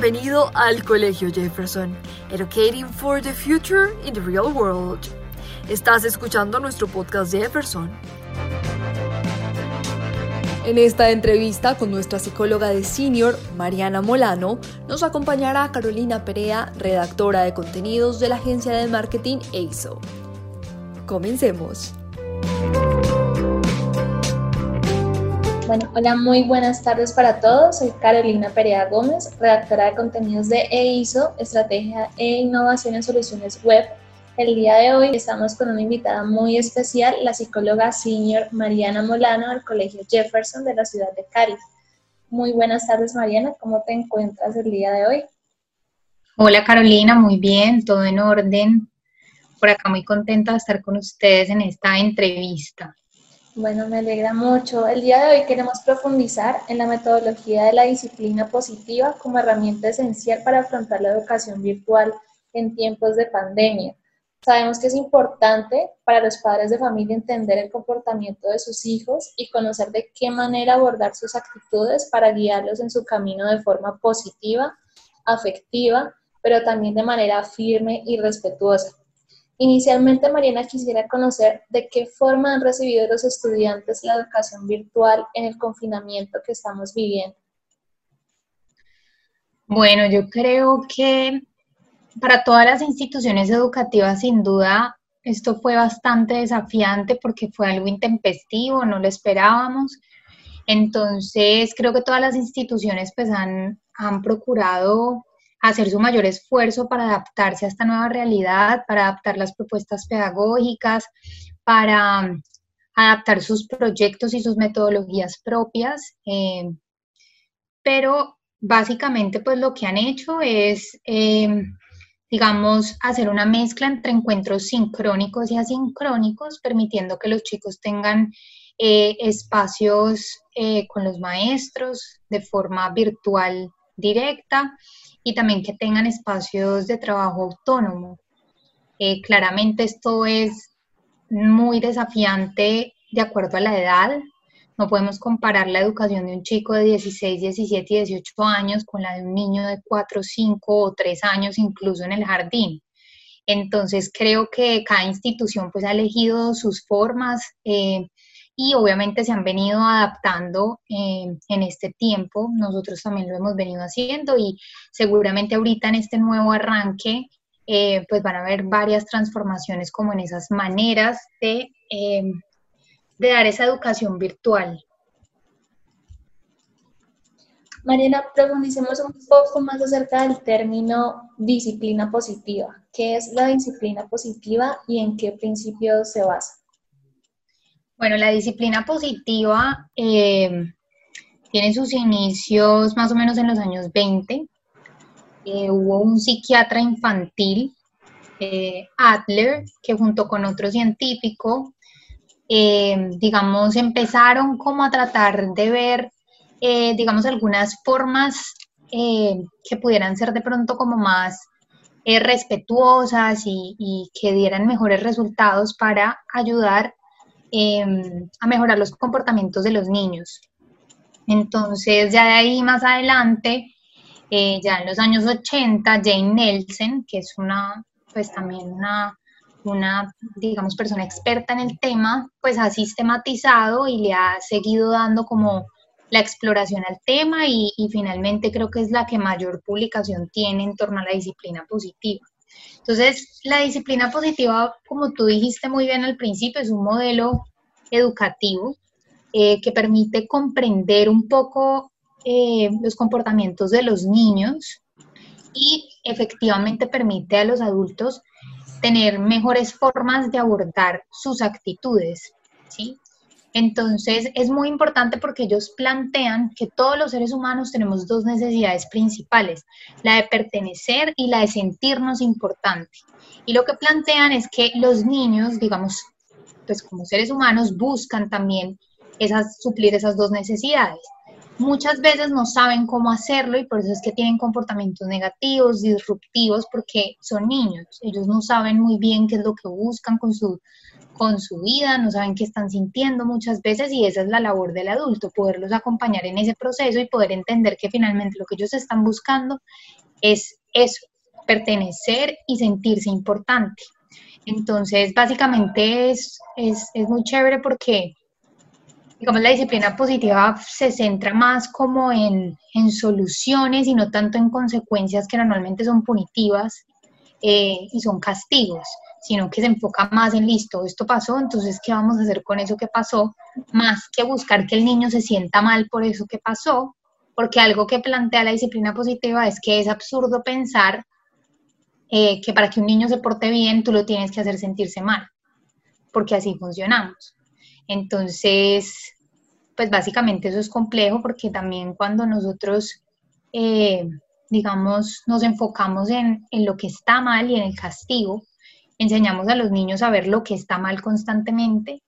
Bienvenido al Colegio Jefferson, Educating for the Future in the Real World. Estás escuchando nuestro podcast Jefferson. En esta entrevista con nuestra psicóloga de senior, Mariana Molano, nos acompañará Carolina Perea, redactora de contenidos de la agencia de marketing EISO. Comencemos. Bueno, hola, muy buenas tardes para todos. Soy Carolina Perea Gómez, redactora de contenidos de EISO, Estrategia e Innovación en Soluciones Web. El día de hoy estamos con una invitada muy especial, la psicóloga senior Mariana Molano del Colegio Jefferson de la ciudad de Cali. Muy buenas tardes, Mariana. ¿Cómo te encuentras el día de hoy? Hola, Carolina. Muy bien, todo en orden. Por acá muy contenta de estar con ustedes en esta entrevista. Bueno, me alegra mucho. El día de hoy queremos profundizar en la metodología de la disciplina positiva como herramienta esencial para afrontar la educación virtual en tiempos de pandemia. Sabemos que es importante para los padres de familia entender el comportamiento de sus hijos y conocer de qué manera abordar sus actitudes para guiarlos en su camino de forma positiva, afectiva, pero también de manera firme y respetuosa. Inicialmente, Mariana, quisiera conocer de qué forma han recibido los estudiantes la educación virtual en el confinamiento que estamos viviendo. Bueno, yo creo que para todas las instituciones educativas, sin duda, esto fue bastante desafiante porque fue algo intempestivo, no lo esperábamos. Entonces, creo que todas las instituciones pues han, han procurado hacer su mayor esfuerzo para adaptarse a esta nueva realidad, para adaptar las propuestas pedagógicas, para um, adaptar sus proyectos y sus metodologías propias. Eh, pero básicamente pues lo que han hecho es, em, digamos, hacer una mezcla entre encuentros sincrónicos y asincrónicos, permitiendo que los chicos tengan eh, espacios eh, con los maestros de forma virtual directa y también que tengan espacios de trabajo autónomo. Eh, claramente esto es muy desafiante de acuerdo a la edad. No podemos comparar la educación de un chico de 16, 17 y 18 años con la de un niño de 4, 5 o 3 años incluso en el jardín. Entonces creo que cada institución pues ha elegido sus formas. Eh, y obviamente se han venido adaptando en este tiempo. Nosotros también lo hemos venido haciendo y seguramente ahorita en este nuevo arranque eh, pues van a haber varias transformaciones como en esas maneras de, eh, de dar esa educación virtual. Mariana, profundicemos un poco más acerca del término disciplina positiva. ¿Qué es la disciplina positiva y en qué principios se basa? Bueno, la disciplina positiva eh, tiene sus inicios más o menos en los años 20. Eh, hubo un psiquiatra infantil, eh, Adler, que junto con otro científico, digamos, empezaron como a tratar de ver, digamos, algunas formas que pudieran ser de pronto como más respetuosas y, y, que dieran mejores resultados para ayudar Em, a mejorar los comportamientos de los niños. Entonces, ya de ahí más adelante, eh, ya en los años 80, Jane Nelson, que es una, pues también una, una, digamos, persona experta en el tema, pues ha sistematizado y le ha seguido dando como la exploración al tema y, y finalmente creo que es la que mayor publicación tiene en torno a la disciplina positiva. Entonces, la disciplina positiva, como tú dijiste muy bien al principio, es un modelo educativo eh, que permite comprender un poco eh, los comportamientos de los niños y efectivamente permite a los adultos tener mejores formas de abordar sus actitudes, ¿sí? Entonces es muy importante porque ellos plantean que todos los seres humanos tenemos dos necesidades principales, la de pertenecer y la de sentirnos importante. Y lo que plantean es que los niños, digamos, pues como seres humanos buscan también esas, suplir esas dos necesidades. Muchas veces no saben cómo hacerlo y por eso es que tienen comportamientos negativos, disruptivos, porque son niños. Ellos no saben muy bien qué es lo que buscan con su con su vida, no saben qué están sintiendo muchas veces y esa es la labor del adulto, poderlos acompañar en ese proceso y poder entender que finalmente lo que ellos están buscando es eso, pertenecer y sentirse importante. Entonces, básicamente es, es, es muy chévere porque digamos, la disciplina positiva se centra más como en, en, soluciones y no tanto en consecuencias que normalmente son punitivas eh, y son castigos, sino que se enfoca más en listo, esto pasó, entonces, ¿qué vamos a hacer con eso que pasó? Más que buscar que el niño se sienta mal por eso que pasó, porque algo que plantea la disciplina positiva es que es absurdo pensar eh, que para que un niño se porte bien, tú lo tienes que hacer sentirse mal, porque así funcionamos. Entonces, pues básicamente eso es complejo porque también cuando nosotros, eh, digamos, nos enfocamos en, en lo que está mal y en el castigo, enseñamos a los niños a ver lo que está mal constantemente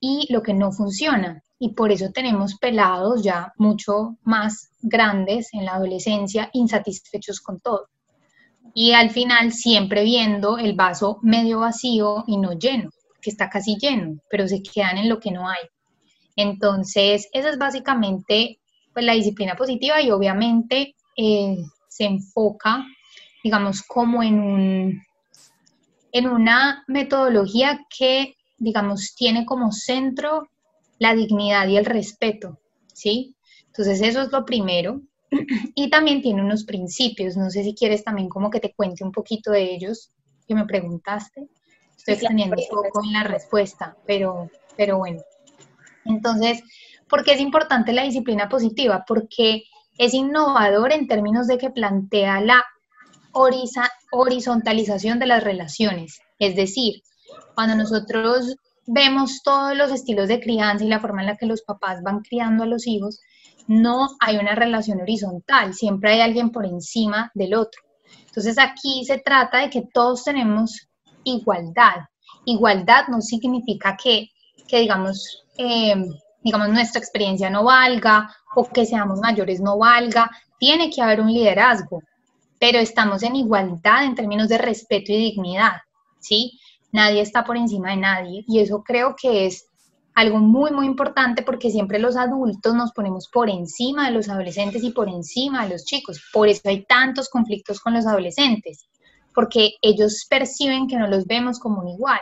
y lo que no funciona. Y por eso tenemos pelados ya mucho más grandes en la adolescencia, insatisfechos con todo. Y al final siempre viendo el vaso medio vacío y no lleno que está casi lleno, pero se quedan en lo que no hay. Entonces, esa es básicamente pues, la disciplina positiva y obviamente eh, se enfoca, digamos, como en, un, en una metodología que, digamos, tiene como centro la dignidad y el respeto, ¿sí? Entonces, eso es lo primero. Y también tiene unos principios, no sé si quieres también como que te cuente un poquito de ellos, que me preguntaste. Estoy extendiendo un poco en la respuesta, pero, pero bueno. Entonces, ¿por qué es importante la disciplina positiva? Porque es innovador en términos de que plantea la horizontalización de las relaciones. Es decir, cuando nosotros vemos todos los estilos de crianza y la forma en la que los papás van criando a los hijos, no hay una relación horizontal, siempre hay alguien por encima del otro. Entonces aquí se trata de que todos tenemos igualdad. Igualdad no significa que, digamos, em, digamos, nuestra experiencia no valga o que seamos mayores no valga. Tiene que haber un liderazgo, pero estamos en igualdad en términos de respeto y dignidad, ¿sí? Nadie está por encima de nadie y eso creo que es algo muy, muy importante porque siempre los adultos nos ponemos por encima de los adolescentes y por encima de los chicos. Por eso hay tantos conflictos con los adolescentes porque ellos perciben que no los vemos como un igual.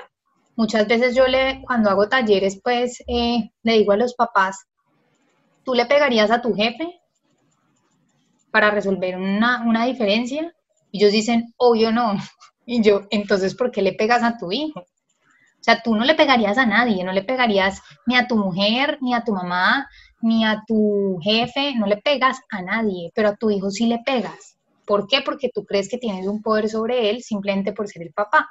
Muchas veces yo le, cuando hago talleres, pues eh, le digo a los papás, ¿tú le pegarías a tu jefe para resolver una, una diferencia? Y ellos dicen, obvio no. Y yo, entonces, ¿por qué le pegas a tu hijo? O sea, tú no le pegarías a nadie, no le pegarías ni a tu mujer, ni a tu mamá, ni a tu jefe, no le pegas a nadie, pero a tu hijo sí le pegas. ¿Por qué? Porque tú crees que tienes un poder sobre él simplemente por ser el papá.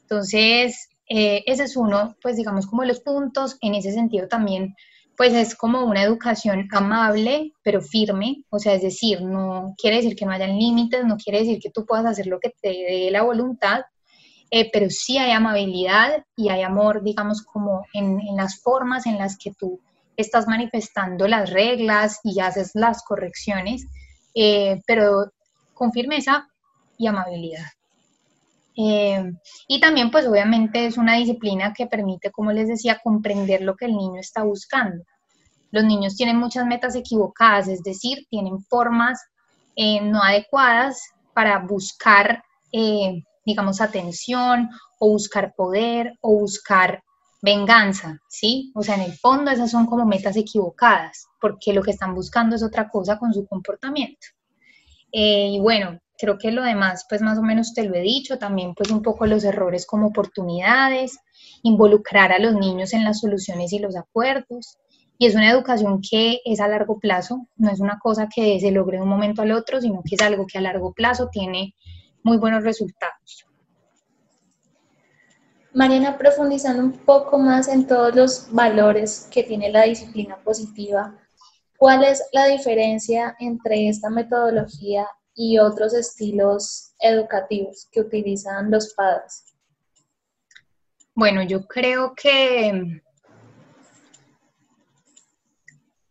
Entonces, eh, ese es uno, pues digamos, como los puntos. En ese sentido también, pues es como una educación amable, pero firme. O sea, es decir, no quiere decir que no hayan límites, no quiere decir que tú puedas hacer lo que te dé la voluntad, eh, pero sí hay amabilidad y hay amor, digamos, como en, las formas en las que tú estás manifestando las reglas y haces las correcciones, eh, pero con firmeza y amabilidad. Eh, y también, pues obviamente es una disciplina que permite, como les decía, comprender lo que el niño está buscando. Los niños tienen muchas metas equivocadas, es decir, tienen formas eh, no adecuadas para buscar, eh, digamos, atención o buscar poder o buscar venganza, ¿sí? O sea, en el fondo esas son como metas equivocadas, porque lo que están buscando es otra cosa con su comportamiento. Y bueno, creo que lo demás, pues más o menos te lo he dicho, también pues un poco los errores como oportunidades, involucrar a los niños en las soluciones y los acuerdos. Y es una educación que es a largo plazo, no es una cosa que se logre de un momento al otro, sino que es algo que a largo plazo tiene muy buenos resultados. Mariana, profundizando un poco más en todos los valores que tiene la disciplina positiva, ¿Cuál es la diferencia entre esta metodología y otros estilos educativos que utilizan los padres? Bueno, yo creo que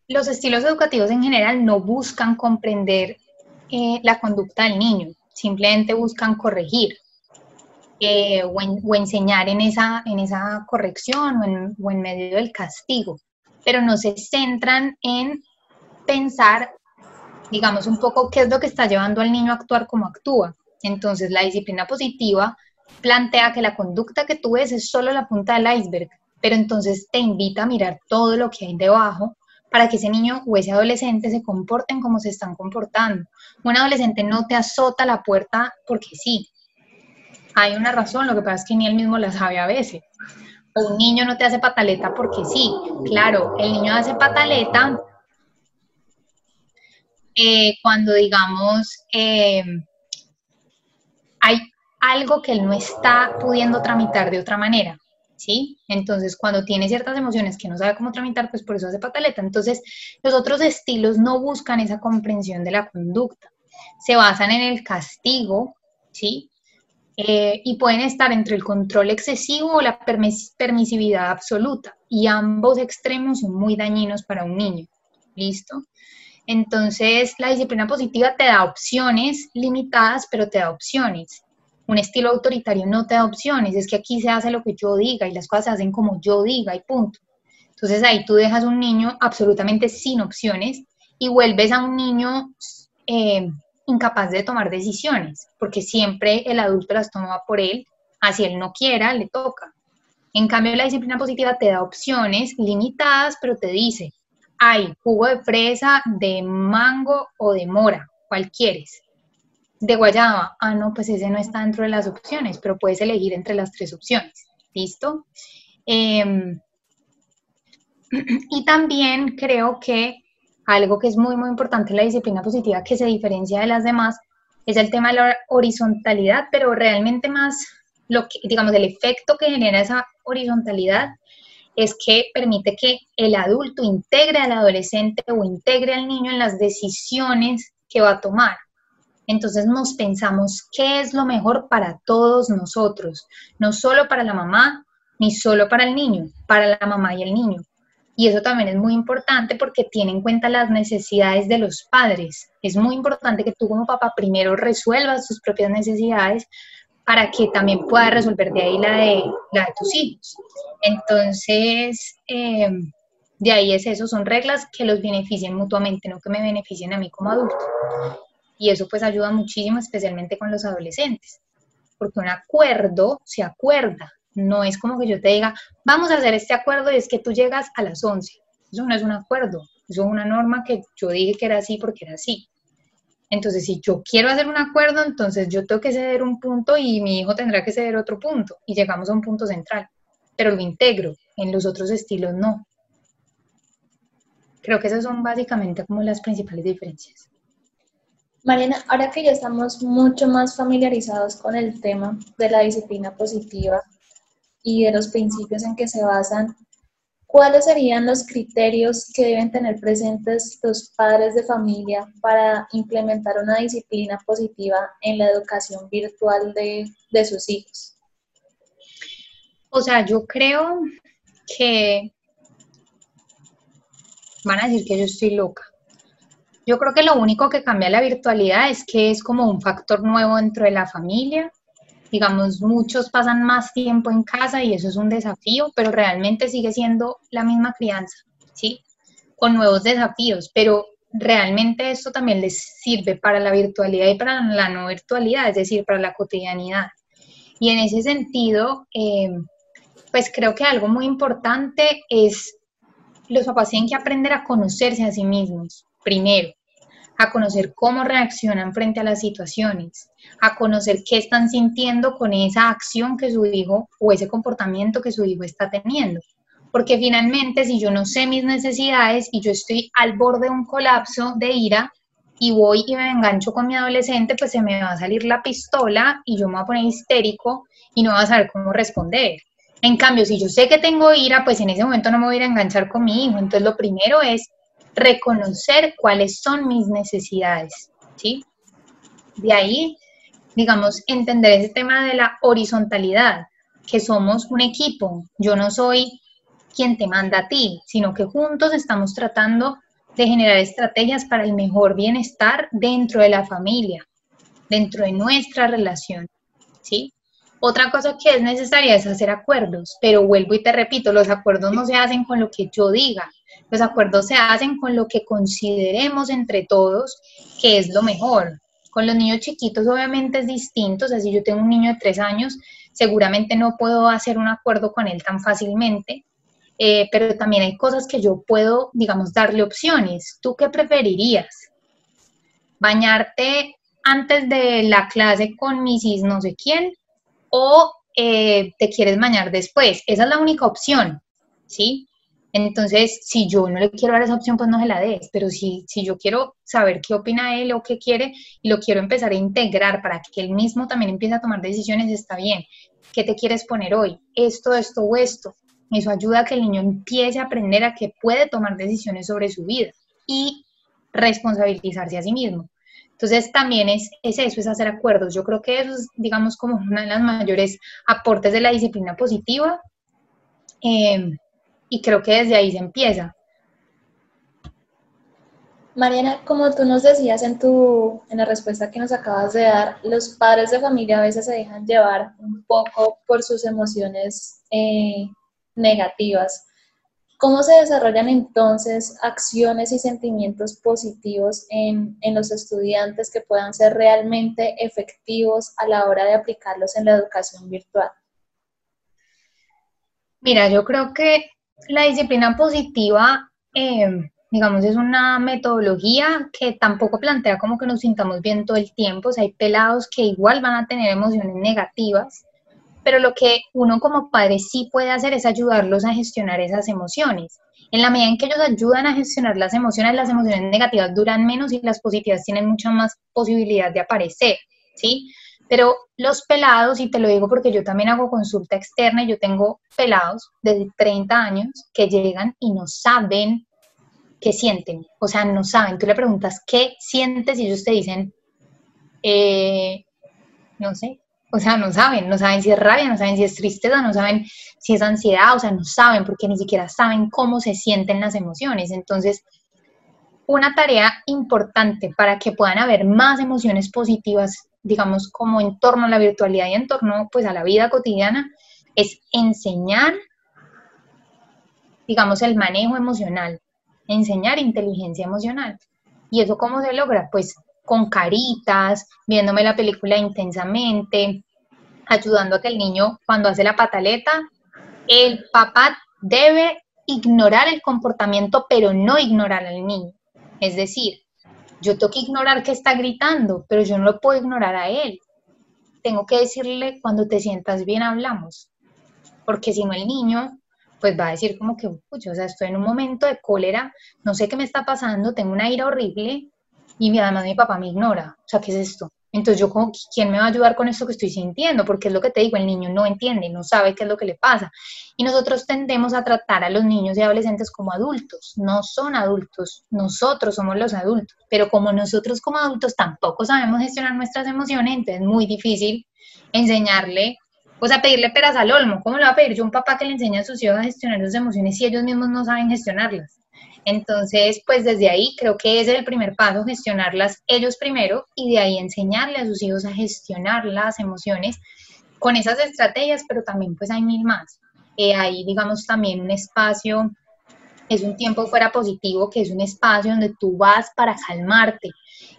los estilos educativos en general no buscan comprender eh, la conducta del niño, simplemente buscan corregir. eh, o, enseñar en esa, en esa corrección o en, o en medio del castigo, pero no se centran en pensar, digamos, un poco qué es lo que está llevando al niño a actuar como actúa. Entonces, la disciplina positiva plantea que la conducta que tú ves es solo la punta del iceberg, pero entonces te invita a mirar todo lo que hay debajo para que ese niño o ese adolescente se comporten como se están comportando. Un adolescente no te azota la puerta porque sí. Hay una razón, lo que pasa es que ni él mismo la sabe a veces. un niño no te hace pataleta porque sí. Claro, el niño hace pataleta eh, cuando, digamos, eh, hay algo que él no está pudiendo tramitar de otra manera. ¿sí? Entonces, cuando tiene ciertas emociones que no sabe cómo tramitar, pues por eso hace pataleta. Entonces, los otros estilos no buscan esa comprensión de la conducta, se basan en el castigo, ¿sí? Eh, y pueden estar entre el control excesivo o la permisividad absoluta, y ambos extremos son muy dañinos para un niño, ¿listo? Entonces, la disciplina positiva te da opciones limitadas, pero te da opciones un estilo autoritario no te da opciones, es que aquí se hace lo que yo diga y las cosas se hacen como yo diga y punto. Entonces ahí tú dejas un niño absolutamente sin opciones y vuelves a un niño eh, incapaz de tomar decisiones, porque siempre el adulto las toma por él, así él no quiera, le toca. En cambio, la disciplina positiva te da opciones limitadas, pero te dice, hay jugo de fresa, de mango o de mora, ¿cuál quieres? de guayaba, ah, no, pues ese no está dentro de las opciones, pero puedes elegir entre las tres opciones. ¿Listo? Em, y también creo que algo que es muy, muy importante en la disciplina positiva que se diferencia de las demás es el tema de la horizontalidad, pero realmente más lo que, digamos, el efecto que genera esa horizontalidad es que permite que el adulto integre al adolescente o integre al niño en las decisiones que va a tomar. Entonces nos pensamos qué es lo mejor para todos nosotros, no solo para la mamá, ni solo para el niño, para la mamá y el niño. Y eso también es muy importante porque tiene en cuenta las necesidades de los padres. Es muy importante que tú como papá primero resuelvas tus propias necesidades para que también puedas resolver de ahí la de, la de tus hijos. Entonces, eh, de ahí es eso, son reglas que los beneficien mutuamente, no que me beneficien a mí como adulto. Y eso pues ayuda muchísimo, especialmente con los adolescentes, porque un acuerdo se acuerda, no es como que yo te diga, vamos a hacer este acuerdo y es que tú llegas a las 11. Eso no es un acuerdo, eso es una norma que yo dije que era así porque era así. Entonces, si yo quiero hacer un acuerdo, entonces yo tengo que ceder un punto y mi hijo tendrá que ceder otro punto y llegamos a un punto central, pero lo integro, en los otros estilos no. Creo que esas son básicamente como las principales diferencias. Mariana, ahora que ya estamos mucho más familiarizados con el tema de la disciplina positiva y de los principios en que se basan, ¿cuáles serían los criterios que deben tener presentes los padres de familia para implementar una disciplina positiva en la educación virtual de, de sus hijos? O sea, yo creo que van a decir que yo estoy loca, yo creo que lo único que cambia la virtualidad es que es como un factor nuevo dentro de la familia. Digamos, muchos pasan más tiempo en casa y eso es un desafío, pero realmente sigue siendo la misma crianza, ¿sí? Con nuevos desafíos, pero realmente esto también les sirve para la virtualidad y para la no virtualidad, es decir, para la cotidianidad. Y en ese sentido, eh, pues creo que algo muy importante es los papás tienen que aprender a conocerse a sí mismos, primero, a conocer cómo reaccionan frente a las situaciones, a conocer qué están sintiendo con esa acción que su hijo o ese comportamiento que su hijo está teniendo. Porque finalmente, si yo no sé mis necesidades y yo estoy al borde de un colapso de ira y voy y me engancho con mi adolescente, pues se me va a salir la pistola y yo me voy a poner histérico y no voy a saber cómo responder. En cambio, si yo sé que tengo ira, pues en ese momento no me voy a a enganchar con mi hijo. Entonces, lo primero es reconocer cuáles son mis necesidades, ¿sí? De ahí, digamos, entender ese tema de la horizontalidad, que somos un equipo. Yo no soy quien te manda a ti, sino que juntos estamos tratando de generar estrategias para el mejor bienestar dentro de la familia, dentro de nuestra relación, ¿sí? Otra cosa que es necesaria es hacer acuerdos, pero vuelvo y te repito, los acuerdos no se hacen con lo que yo diga, los acuerdos se hacen con lo que consideremos entre todos que es lo mejor. Con los niños chiquitos obviamente es distinto, o sea, si yo tengo un niño de tres años, seguramente no puedo hacer un acuerdo con él tan fácilmente, eh, pero también hay cosas que yo puedo, digamos, darle opciones. ¿Tú qué preferirías? ¿Bañarte antes de la clase con Mrs. no sé quién o eh, te quieres bañar después? Esa es la única opción, ¿sí? Entonces, si yo no le quiero dar esa opción, pues no se la des, pero si, si yo quiero saber qué opina él o qué quiere y lo quiero empezar a integrar para que él mismo también empiece a tomar decisiones, está bien. ¿Qué te quieres poner hoy? Esto, esto o esto. Eso ayuda a que el niño empiece a aprender a que puede tomar decisiones sobre su vida y responsabilizarse a sí mismo. Entonces también es, es, eso, es hacer acuerdos. Yo creo que eso es, digamos, como uno de los mayores aportes de la disciplina positiva. Eh, y creo que desde ahí se empieza. Mariana, como tú nos decías en, tu, en la respuesta que nos acabas de dar, los padres de familia a veces se dejan llevar un poco por sus emociones eh, negativas. ¿Cómo se desarrollan entonces acciones y sentimientos positivos en, en, los estudiantes que puedan ser realmente efectivos a la hora de aplicarlos en la educación virtual? Mira, yo creo que la disciplina positiva, eh, digamos, es una metodología que tampoco plantea como que nos sintamos bien todo el tiempo. O hay pelados que igual van a tener emociones negativas, pero lo que uno como padre sí puede hacer es ayudarlos a gestionar esas emociones. En la medida en que ellos ayudan a gestionar las emociones, las emociones negativas duran menos y las positivas tienen mucha más posibilidad de aparecer, ¿sí? Pero los pelados, y te lo digo porque yo también hago consulta externa, y yo tengo pelados de 30 años que llegan y no saben qué sienten, o sea, no saben. Tú le preguntas qué sientes y ellos te dicen, eh, no sé, o sea, no saben, no saben si es rabia, no saben si es tristeza, no saben si es ansiedad, o sea, no saben porque ni siquiera saben cómo se sienten las emociones. Entonces, una tarea importante para que puedan haber más emociones positivas digamos, como en torno a la virtualidad y en torno, pues, a la vida cotidiana, es enseñar, digamos, el manejo emocional, enseñar inteligencia emocional. ¿Y eso cómo se logra? Pues con caritas, viéndome la película intensamente, ayudando a que el niño, cuando hace la pataleta, el papá debe ignorar el comportamiento, pero no ignorar al niño. Es decir, yo tengo que ignorar que está gritando, pero yo no lo puedo ignorar a él. Tengo que decirle, cuando te sientas bien hablamos, porque si no el niño pues va a decir como que, o sea, estoy en un momento de cólera, no sé qué me está pasando, tengo una ira horrible y además mi papá me ignora. O sea, ¿qué es esto? Entonces yo como, ¿quién me va a ayudar con esto que estoy sintiendo? Porque es lo que te digo, el niño no entiende, no sabe qué es lo que le pasa. Y nosotros tendemos a tratar a los niños y adolescentes como adultos, no son adultos, nosotros somos los adultos, pero como nosotros como adultos tampoco sabemos gestionar nuestras emociones, entonces es muy difícil enseñarle, o sea, pedirle peras al olmo. ¿Cómo le va a pedir yo a un papá que le enseñe a sus hijos a gestionar sus emociones si ellos mismos no saben gestionarlas? Entonces, pues desde ahí creo que es el primer paso, gestionarlas ellos primero y de ahí enseñarle a sus hijos a gestionar las emociones con esas estrategias, pero también pues hay mil más. Eh, hay, digamos, también un espacio, es un tiempo fuera positivo, que es un espacio donde tú vas para calmarte.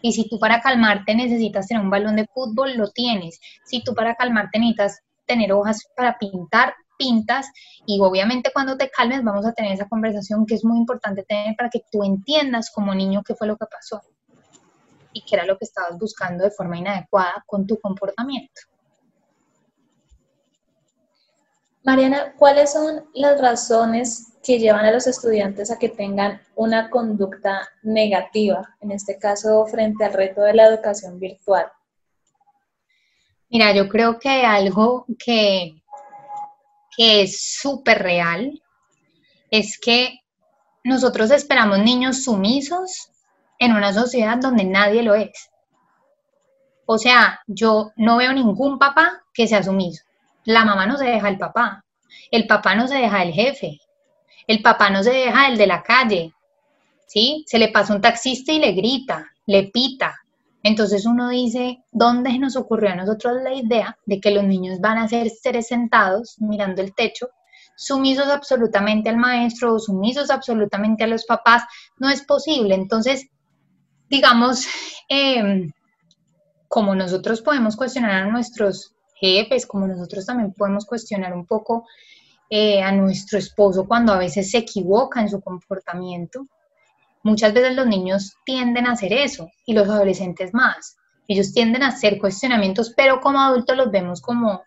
Y si tú para calmarte necesitas tener un balón de fútbol, lo tienes. Si tú para calmarte necesitas tener hojas para pintar, pintas y obviamente cuando te calmes vamos a tener esa conversación que es muy importante tener para que tú entiendas como niño qué fue lo que pasó y qué era lo que estabas buscando de forma inadecuada con tu comportamiento. Mariana, ¿cuáles son las razones que llevan a los estudiantes a que tengan una conducta negativa, en este caso frente al reto de la educación virtual? Mira, yo creo que algo que que es súper real es que nosotros esperamos niños sumisos en una sociedad donde nadie lo es. O sea, yo no veo ningún papá que sea sumiso. La mamá no se deja el papá, el papá no se deja el jefe, el papá no se deja el de la calle, ¿sí? Se le pasa un taxista y le grita, le pita. Entonces uno dice, ¿dónde nos ocurrió a nosotros la idea de que los niños van a ser seres sentados mirando el techo, sumisos absolutamente al maestro o sumisos absolutamente a los papás? No es posible. Entonces, digamos, em, como nosotros podemos cuestionar a nuestros jefes, como nosotros también podemos cuestionar un poco eh, a nuestro esposo cuando a veces se equivoca en su comportamiento, Muchas veces los niños tienden a hacer eso y los adolescentes más. Ellos tienden a hacer cuestionamientos, pero como adultos los vemos como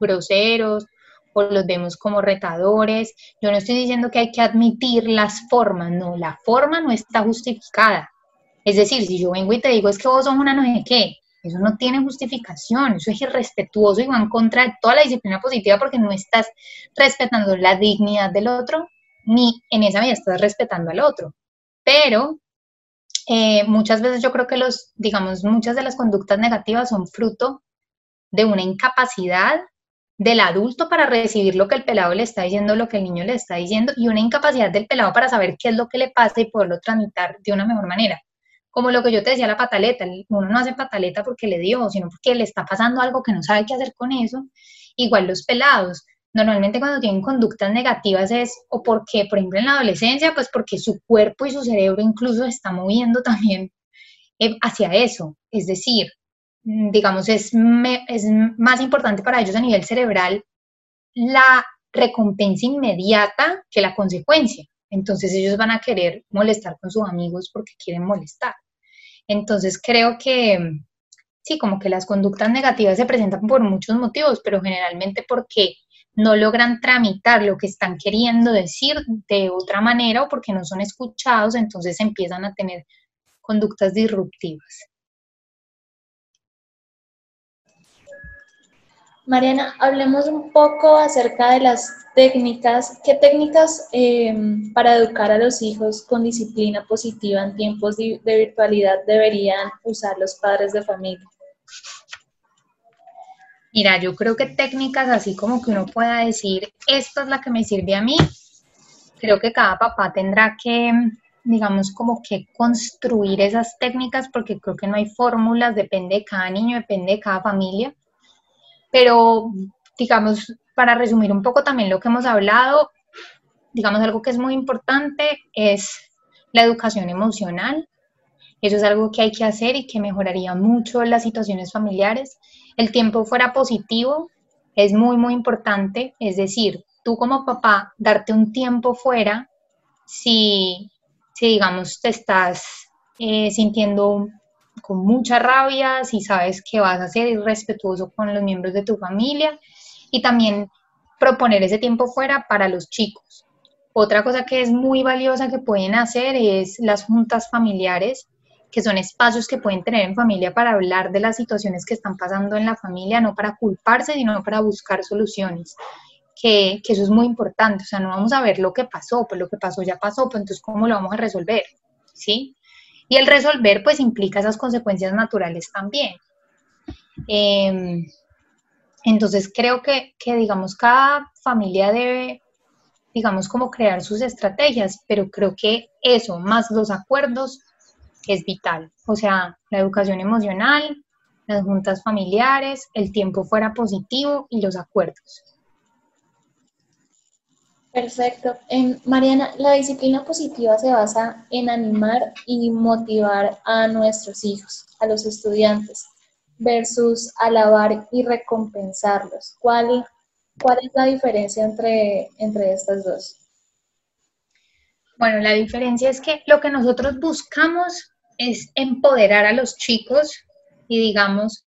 groseros o los vemos como retadores. Yo no estoy diciendo que hay que admitir las formas, no, la forma no está justificada. Es decir, si yo vengo y te digo es que vos sos una no sé qué, eso no tiene justificación, eso es irrespetuoso y va en contra de toda la disciplina positiva porque no estás respetando la dignidad del otro, ni en esa medida estás respetando al otro pero eh, muchas veces yo creo que los, digamos, muchas de las conductas negativas son fruto de una incapacidad del adulto para recibir lo que el pelado le está diciendo, lo que el niño le está diciendo, y una incapacidad del pelado para saber qué es lo que le pasa y poderlo tramitar de una mejor manera. Como lo que yo te decía, la pataleta, uno no hace pataleta porque le dio, sino porque le está pasando algo que no sabe qué hacer con eso. Igual los pelados, Normalmente cuando tienen conductas negativas es o porque, por ejemplo, en la adolescencia, pues porque su cuerpo y su cerebro incluso se está moviendo también eh, hacia eso. Es decir, mm, digamos, es, es más importante para ellos a nivel cerebral la recompensa inmediata que la consecuencia. Entonces ellos van a querer molestar con sus amigos porque quieren molestar. Entonces creo que sí, como que las conductas negativas se presentan por muchos motivos, pero generalmente porque no logran tramitar lo que están queriendo decir de otra manera o porque no son escuchados, entonces empiezan a tener conductas disruptivas. Mariana, hablemos un poco acerca de las técnicas. ¿Qué técnicas em, para educar a los hijos con disciplina positiva en tiempos de virtualidad deberían usar los padres de familia? Mira, yo creo que técnicas así como que uno pueda decir, esta es la que me sirve a mí, creo que cada papá tendrá que, digamos, como que construir esas técnicas porque creo que no hay fórmulas, depende de cada niño, depende de cada familia. Pero, digamos, para resumir un poco también lo que hemos hablado, digamos, algo que es muy importante es la educación emocional. Eso es algo que hay que hacer y que mejoraría mucho las situaciones familiares el tiempo fuera positivo es muy, muy importante. Es decir, tú como papá, darte un tiempo fuera, si, si digamos te estás eh, sintiendo con mucha rabia, si sabes que vas a ser irrespetuoso con los miembros de tu familia y también proponer ese tiempo fuera para los chicos. Otra cosa que es muy valiosa que pueden hacer es las juntas familiares que son espacios que pueden tener en familia para hablar de las situaciones que están pasando en la familia, no para culparse, sino para buscar soluciones. Que, que, eso es muy importante, o sea, no vamos a ver lo que pasó, pues lo que pasó ya pasó, pues entonces ¿cómo lo vamos a resolver? ¿Sí? Y el resolver pues implica esas consecuencias naturales también. Em, entonces creo que, que, digamos, cada familia debe, digamos, como crear sus estrategias, pero creo que eso, más los acuerdos, es vital. O sea, la educación emocional, las juntas familiares, el tiempo fuera positivo y los acuerdos. Perfecto. Mariana, la disciplina positiva se basa en animar y motivar a nuestros hijos, a los estudiantes, versus alabar y recompensarlos. ¿Cuál, cuál es la diferencia entre, entre estas dos? Bueno, la diferencia es que lo que nosotros buscamos es empoderar a los chicos y digamos,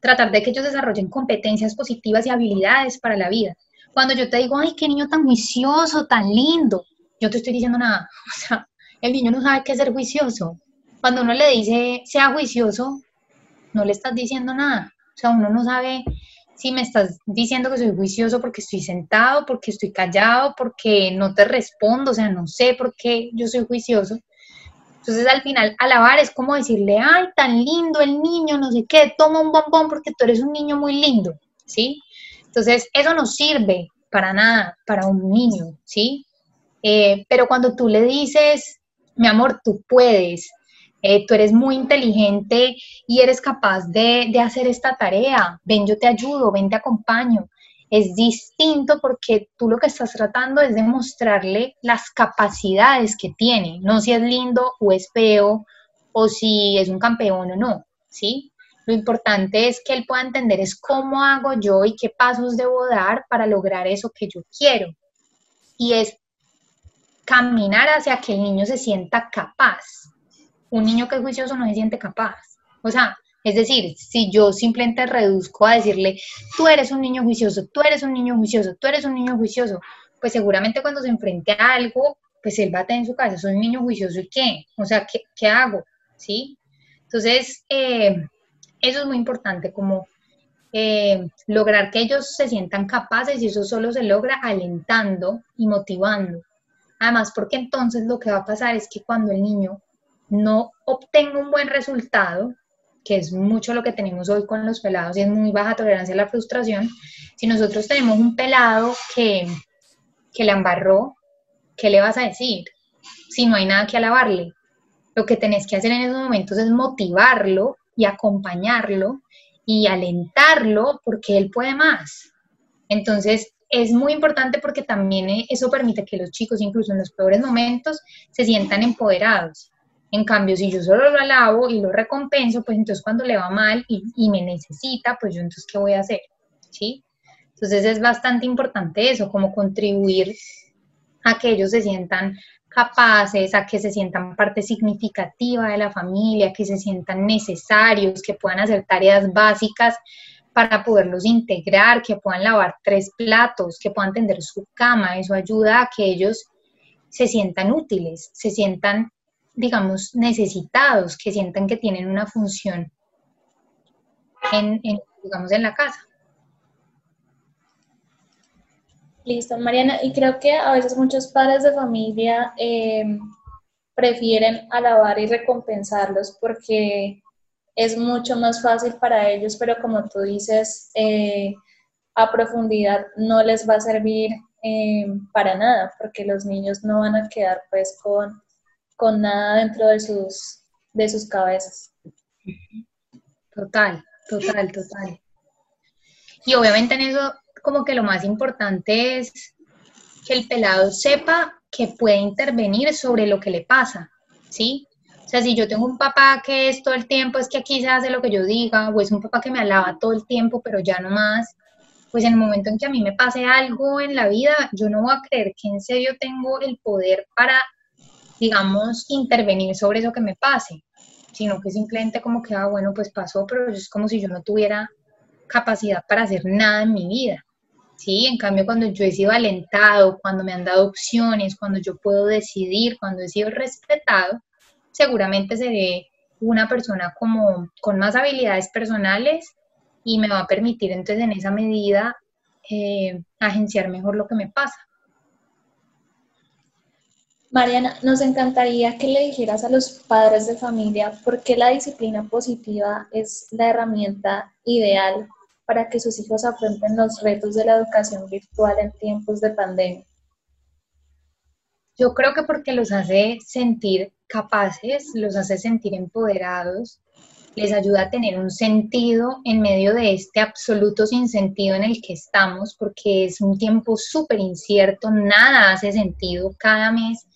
tratar de que ellos desarrollen competencias positivas y habilidades para la vida. Cuando yo te digo, ay, qué niño tan juicioso, tan lindo, yo te estoy diciendo nada. O sea, el niño no sabe qué ser juicioso. Cuando uno le dice, sea juicioso, no le estás diciendo nada. O sea, uno no sabe si me estás diciendo que soy juicioso porque estoy sentado, porque estoy callado, porque no te respondo, o sea, no sé por qué yo soy juicioso. Entonces al final alabar es como decirle, ay, tan lindo el niño, no sé qué, toma un bombón porque tú eres un niño muy lindo, ¿sí? Entonces eso no sirve para nada para un niño, ¿sí? Eh, pero cuando tú le dices, mi amor, tú puedes, eh, tú eres muy inteligente y eres capaz de, de, hacer esta tarea, ven, yo te ayudo, ven, te acompaño. Es distinto porque tú lo que estás tratando es demostrarle las capacidades que tiene, no si es lindo o es feo o si es un campeón o no, ¿sí? Lo importante es que él pueda entender es cómo hago yo y qué pasos debo dar para lograr eso que yo quiero. Y es caminar hacia que el niño se sienta capaz, un niño que es juicioso no se siente capaz. O sea, es decir, si yo simplemente reduzco a decirle, tú eres un niño juicioso, tú eres un niño juicioso, tú eres un niño juicioso, pues seguramente cuando se enfrente a algo, pues él va a tener en su cabeza, soy un niño juicioso y qué, o sea, ¿qué, qué hago? ¿Sí? Entonces, eh, eso es muy importante, como eh, lograr que ellos se sientan capaces y eso solo se logra alentando y motivando. Además, porque entonces lo que va a pasar es que cuando el niño no obtenga un buen resultado, que es mucho lo que tenemos hoy con los pelados y es muy baja tolerancia a la frustración, si nosotros tenemos un pelado que, que le embarró, ¿qué le vas a decir? Si no hay nada que alabarle. Lo que tenés que hacer en esos momentos es motivarlo y acompañarlo y alentarlo porque él puede más. Entonces, es muy importante porque también eso permite que los chicos, incluso en los peores momentos, se sientan empoderados. En cambio, si yo solo lo alabo y lo recompenso, pues entonces cuando le va mal y, me necesita, pues yo entonces, ¿qué voy a hacer? ¿Sí? Entonces es bastante importante eso, como contribuir a que ellos se sientan capaces, a que se sientan parte significativa de la familia, que se sientan necesarios, que puedan hacer tareas básicas para poderlos integrar, que puedan lavar tres platos, que puedan tender su cama. Eso ayuda a que ellos se sientan útiles, se sientan digamos, necesitados, que sientan que tienen una función en, digamos, en la casa. Listo, Mariana. Y creo que a veces muchos padres de familia eh, prefieren alabar y recompensarlos porque es mucho más fácil para ellos, pero como tú dices, eh, a profundidad no les va a servir eh, para nada, porque los niños no van a quedar pues con con nada dentro de sus, de sus cabezas. Total, total, total. Y obviamente en eso como que lo más importante es que el pelado sepa que puede intervenir sobre lo que le pasa, ¿sí? O sea, si yo tengo un papá que es todo el tiempo, es que aquí se hace lo que yo diga, o es un papá que me alaba todo el tiempo, pero ya no más, pues en el momento en que a mí me pase algo en la vida, yo no voy a creer que en serio tengo el poder para digamos, intervenir sobre eso que me pase, sino que simplemente como que, ah, bueno, pues pasó, pero es como si yo no tuviera capacidad para hacer nada en mi vida. ¿sí? En cambio, cuando yo he sido alentado, cuando me han dado opciones, cuando yo puedo decidir, cuando he sido respetado, seguramente seré una persona como con más habilidades personales y me va a permitir entonces en esa medida eh, agenciar mejor lo que me pasa. Mariana, nos encantaría que le dijeras a los padres de familia por qué la disciplina positiva es la herramienta ideal para que sus hijos afronten los retos de la educación virtual en tiempos de pandemia. Yo creo que porque los hace sentir capaces, los hace sentir empoderados, les ayuda a tener un sentido en medio de este absoluto sinsentido en el que estamos, porque es un tiempo súper incierto, nada hace sentido, cada mes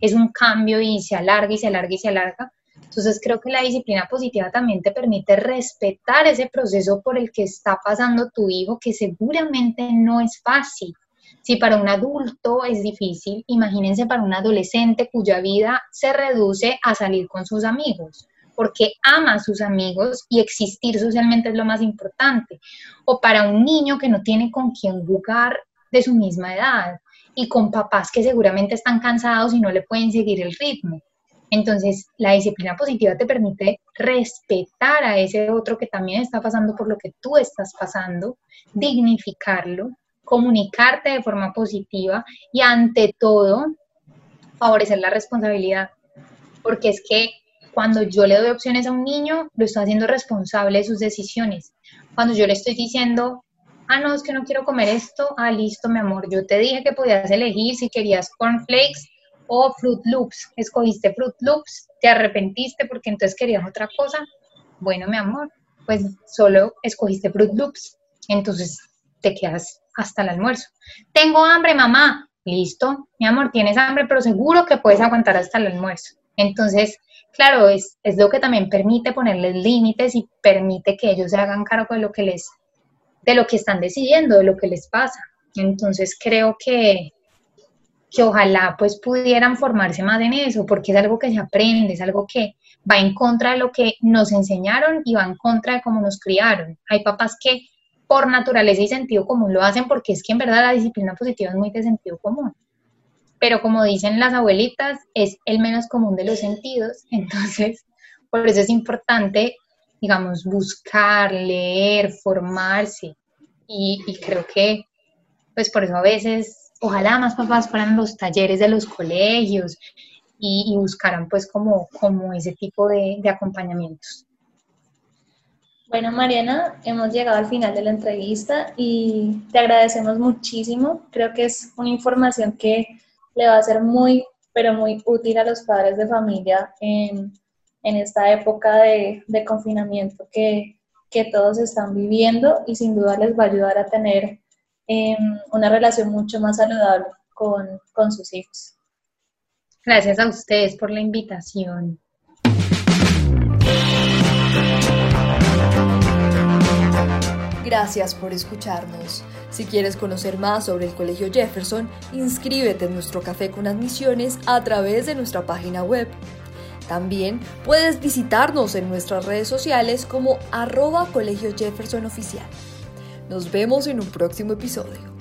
es un cambio y se alarga y se alarga y se alarga. Entonces creo que la disciplina positiva también te permite respetar ese proceso por el que está pasando tu hijo, que seguramente no es fácil. Si para un adulto es difícil, imagínense para un adolescente cuya vida se reduce a salir con sus amigos porque ama a sus amigos y existir socialmente es lo más importante. O para un niño que no tiene con quién jugar de su misma edad y con papás que seguramente están cansados y no le pueden seguir el ritmo. Entonces, la disciplina positiva te permite respetar a ese otro que también está pasando por lo que tú estás pasando, dignificarlo, comunicarte de forma positiva y ante todo, favorecer la responsabilidad. Porque es que cuando yo le doy opciones a un niño, lo estoy haciendo responsable de sus decisiones. Cuando yo le estoy diciendo, ah, no, es que no quiero comer esto, ah, listo, mi amor, yo te dije que podías elegir si querías cornflakes O Fruit Loops, escogiste Fruit Loops, te arrepentiste porque entonces querías otra cosa. Bueno, mi amor, pues solo escogiste Fruit Loops, entonces te quedas hasta el almuerzo. Tengo hambre, mamá. Listo, mi amor, tienes hambre, pero seguro que puedes aguantar hasta el almuerzo. Entonces, claro, es, es lo que también permite ponerles límites y permite que ellos se hagan cargo de lo que les, de lo que están decidiendo, de lo que les pasa. Entonces creo que, que ojalá pues pudieran formarse más en eso, porque es algo que se aprende, es algo que va en contra de lo que nos enseñaron y va en contra de cómo nos criaron. Hay papás que por naturaleza y sentido común lo hacen porque es que en verdad la disciplina positiva es muy de sentido común. Pero como dicen las abuelitas, es el menos común de los sentidos. Entonces, por eso es importante, digamos, buscar, leer, formarse. Y, creo que pues por eso a veces, ojalá más papás fueran los talleres de los colegios y, buscaran pues como, como ese tipo de acompañamientos. Bueno, Mariana, hemos llegado al final de la entrevista y te agradecemos muchísimo. Creo que es una información que le va a ser muy, pero muy útil a los padres de familia en, en esta época de, de confinamiento que, que, todos están viviendo y sin duda les va a ayudar a tener una relación mucho más saludable con, con sus hijos. Gracias a ustedes por la invitación. Gracias por escucharnos. Si quieres conocer más sobre el Colegio Jefferson, inscríbete en nuestro café con admisiones a través de nuestra página web. También puedes visitarnos en nuestras redes sociales como arroba Colegio Jefferson Oficial. Nos vemos en un próximo episodio.